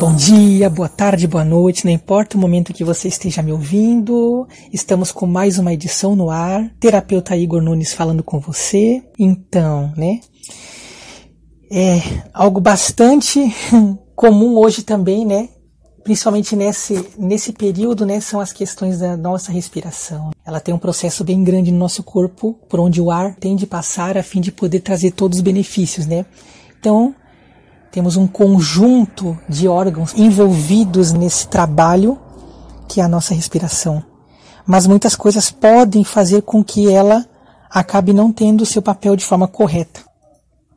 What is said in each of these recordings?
Bom dia, boa tarde, boa noite, não importa o momento que você esteja me ouvindo, estamos com mais uma edição no ar. Terapeuta Igor Nunes falando com você. Então, né? É algo bastante comum hoje também, né? Principalmente nesse, nesse período, né? São as questões da nossa respiração. Ela tem um processo bem grande no nosso corpo, por onde o ar tem de passar a fim de poder trazer todos os benefícios, né? Então, temos um conjunto de órgãos envolvidos nesse trabalho que é a nossa respiração. Mas muitas coisas podem fazer com que ela acabe não tendo o seu papel de forma correta.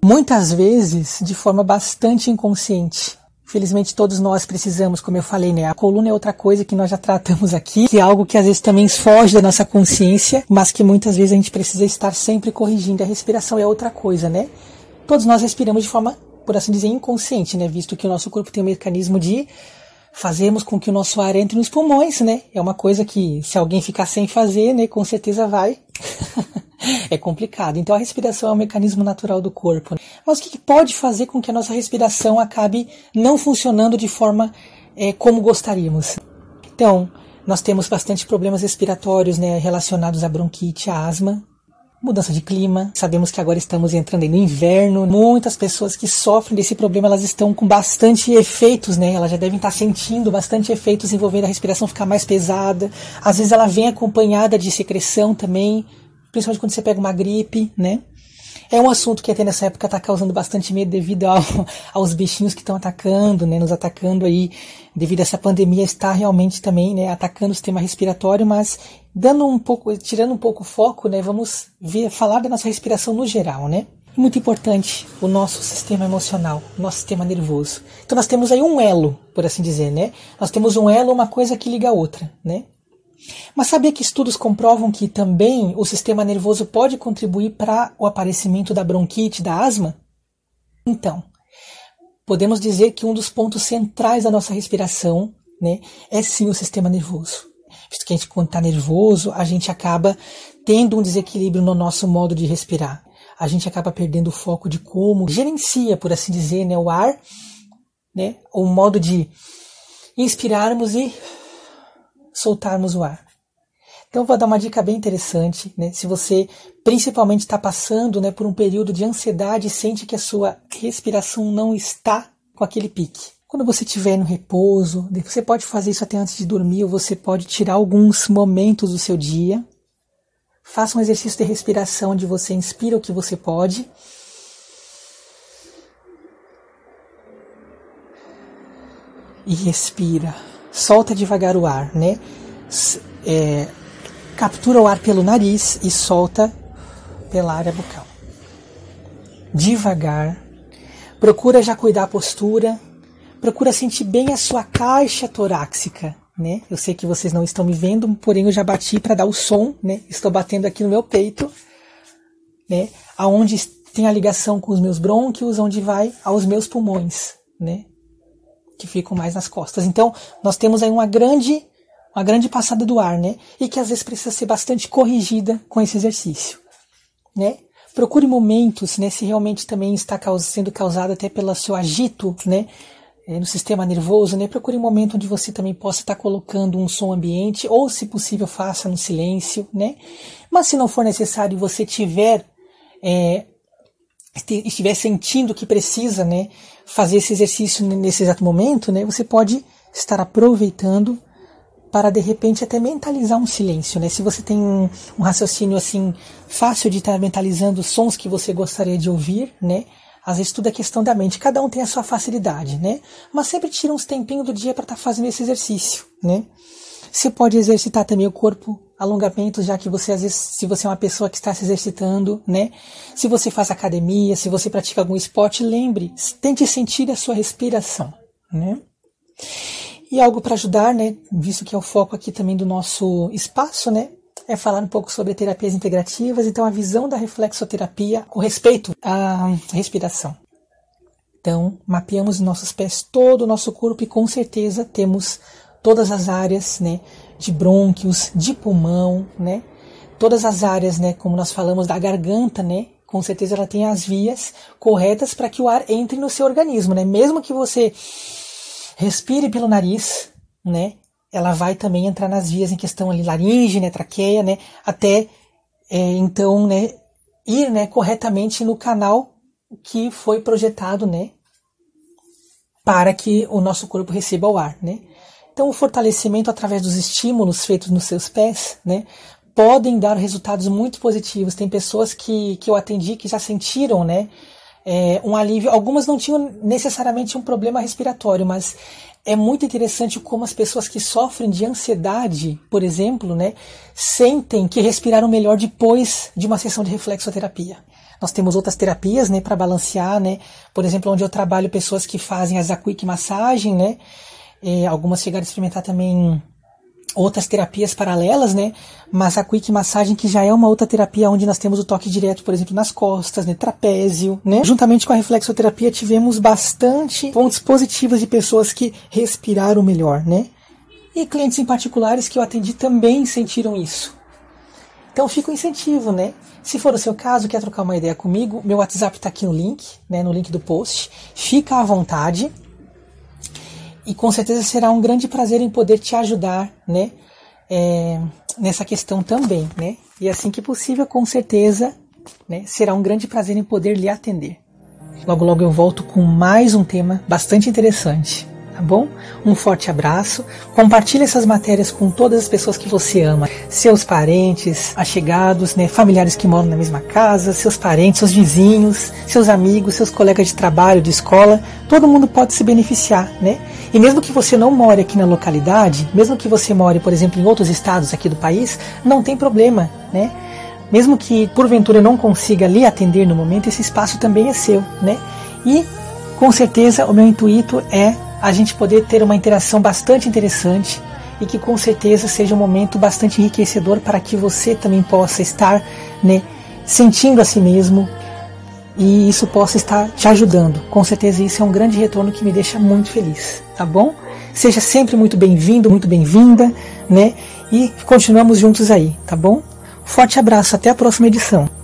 Muitas vezes de forma bastante inconsciente. Felizmente todos nós precisamos, como eu falei, né? A coluna é outra coisa que nós já tratamos aqui, que é algo que às vezes também foge da nossa consciência, mas que muitas vezes a gente precisa estar sempre corrigindo. A respiração é outra coisa, né? Todos nós respiramos de forma por assim dizer, inconsciente, né? Visto que o nosso corpo tem um mecanismo de fazermos com que o nosso ar entre nos pulmões, né? É uma coisa que se alguém ficar sem fazer, né, com certeza vai. é complicado. Então a respiração é um mecanismo natural do corpo. Mas o que pode fazer com que a nossa respiração acabe não funcionando de forma é, como gostaríamos? Então, nós temos bastante problemas respiratórios né, relacionados à bronquite, à asma, mudança de clima. Sabemos que agora estamos entrando no inverno. Muitas pessoas que sofrem desse problema, elas estão com bastante efeitos, né? Elas já devem estar sentindo bastante efeitos envolvendo a respiração ficar mais pesada. Às vezes ela vem acompanhada de secreção também, principalmente quando você pega uma gripe, né? É um assunto que até nessa época está causando bastante medo devido ao, aos bichinhos que estão atacando, né, nos atacando aí, devido a essa pandemia está realmente também, né, atacando o sistema respiratório, mas dando um pouco, tirando um pouco o foco, né, vamos ver, falar da nossa respiração no geral, né? Muito importante o nosso sistema emocional, o nosso sistema nervoso. Então nós temos aí um elo, por assim dizer, né? Nós temos um elo, uma coisa que liga a outra, né? Mas sabia que estudos comprovam que também o sistema nervoso pode contribuir para o aparecimento da bronquite, da asma? Então, podemos dizer que um dos pontos centrais da nossa respiração né, é sim o sistema nervoso. Visto que a gente, quando está nervoso, a gente acaba tendo um desequilíbrio no nosso modo de respirar. A gente acaba perdendo o foco de como gerencia, por assim dizer, né, o ar, né, o modo de inspirarmos e soltarmos o ar. Então vou dar uma dica bem interessante, né? Se você principalmente está passando, né, por um período de ansiedade e sente que a sua respiração não está com aquele pique. Quando você estiver no repouso, você pode fazer isso até antes de dormir, ou você pode tirar alguns momentos do seu dia. Faça um exercício de respiração onde você inspira o que você pode. E respira solta devagar o ar, né? É, captura o ar pelo nariz e solta pela área bucal. Devagar. Procura já cuidar a postura. Procura sentir bem a sua caixa torácica, né? Eu sei que vocês não estão me vendo, porém eu já bati para dar o som, né? Estou batendo aqui no meu peito, né? Aonde tem a ligação com os meus brônquios, onde vai aos meus pulmões, né? Que ficam mais nas costas. Então, nós temos aí uma grande, uma grande passada do ar, né? E que às vezes precisa ser bastante corrigida com esse exercício, né? Procure momentos, né, se realmente também está sendo causado até pelo seu agito, né, eh, no sistema nervoso, né, procure um momento onde você também possa estar colocando um som ambiente, ou se possível faça no silêncio, né, mas se não for necessário e você tiver é, estiver sentindo que precisa, né, fazer esse exercício nesse exato momento, né, você pode estar aproveitando para de repente até mentalizar um silêncio, né? Se você tem um, um raciocínio assim fácil de estar mentalizando sons que você gostaria de ouvir, né? Às vezes tudo é questão da mente, cada um tem a sua facilidade, né? Mas sempre tira uns tempinhos do dia para estar tá fazendo esse exercício, né? Você pode exercitar também o corpo, alongamentos, já que você, às vezes, se você é uma pessoa que está se exercitando, né? Se você faz academia, se você pratica algum esporte, lembre, tente sentir a sua respiração, né? E algo para ajudar, né? Visto que é o foco aqui também do nosso espaço, né? É falar um pouco sobre terapias integrativas, então a visão da reflexoterapia com respeito à respiração. Então, mapeamos nossos pés, todo o nosso corpo e com certeza temos todas as áreas, né, de brônquios, de pulmão, né, todas as áreas, né, como nós falamos da garganta, né, com certeza ela tem as vias corretas para que o ar entre no seu organismo, né, mesmo que você respire pelo nariz, né? Ela vai também entrar nas vias em questão ali laringe, né, traqueia, né, até é, então, né, ir, né, corretamente no canal que foi projetado, né, para que o nosso corpo receba o ar, né? Então, o fortalecimento através dos estímulos feitos nos seus pés, né, podem dar resultados muito positivos. Tem pessoas que, que eu atendi que já sentiram, né, é, um alívio. Algumas não tinham necessariamente um problema respiratório, mas é muito interessante como as pessoas que sofrem de ansiedade, por exemplo, né, sentem que respiraram melhor depois de uma sessão de reflexoterapia. Nós temos outras terapias, né, para balancear, né, por exemplo, onde eu trabalho pessoas que fazem a Zaquick massagem, né, e algumas chegaram a experimentar também outras terapias paralelas, né? Mas a Quick Massagem, que já é uma outra terapia onde nós temos o toque direto, por exemplo, nas costas, né? Trapézio, né? Juntamente com a reflexoterapia, tivemos bastante pontos positivos de pessoas que respiraram melhor, né? E clientes em particulares que eu atendi também sentiram isso. Então fica o incentivo, né? Se for o seu caso, quer trocar uma ideia comigo, meu WhatsApp está aqui no link, né? No link do post. Fica à vontade e com certeza será um grande prazer em poder te ajudar, né, é, nessa questão também, né, e assim que possível, com certeza, né, será um grande prazer em poder lhe atender. Logo, logo eu volto com mais um tema bastante interessante tá bom? Um forte abraço. Compartilhe essas matérias com todas as pessoas que você ama, seus parentes, achegados, né, familiares que moram na mesma casa, seus parentes, seus vizinhos, seus amigos, seus colegas de trabalho, de escola, todo mundo pode se beneficiar, né? E mesmo que você não more aqui na localidade, mesmo que você more, por exemplo, em outros estados aqui do país, não tem problema, né? Mesmo que porventura não consiga lhe atender no momento, esse espaço também é seu, né? E com certeza o meu intuito é a gente poder ter uma interação bastante interessante e que com certeza seja um momento bastante enriquecedor para que você também possa estar né, sentindo a si mesmo e isso possa estar te ajudando. Com certeza isso é um grande retorno que me deixa muito feliz, tá bom? Seja sempre muito bem-vindo, muito bem-vinda, né? E continuamos juntos aí, tá bom? Forte abraço, até a próxima edição.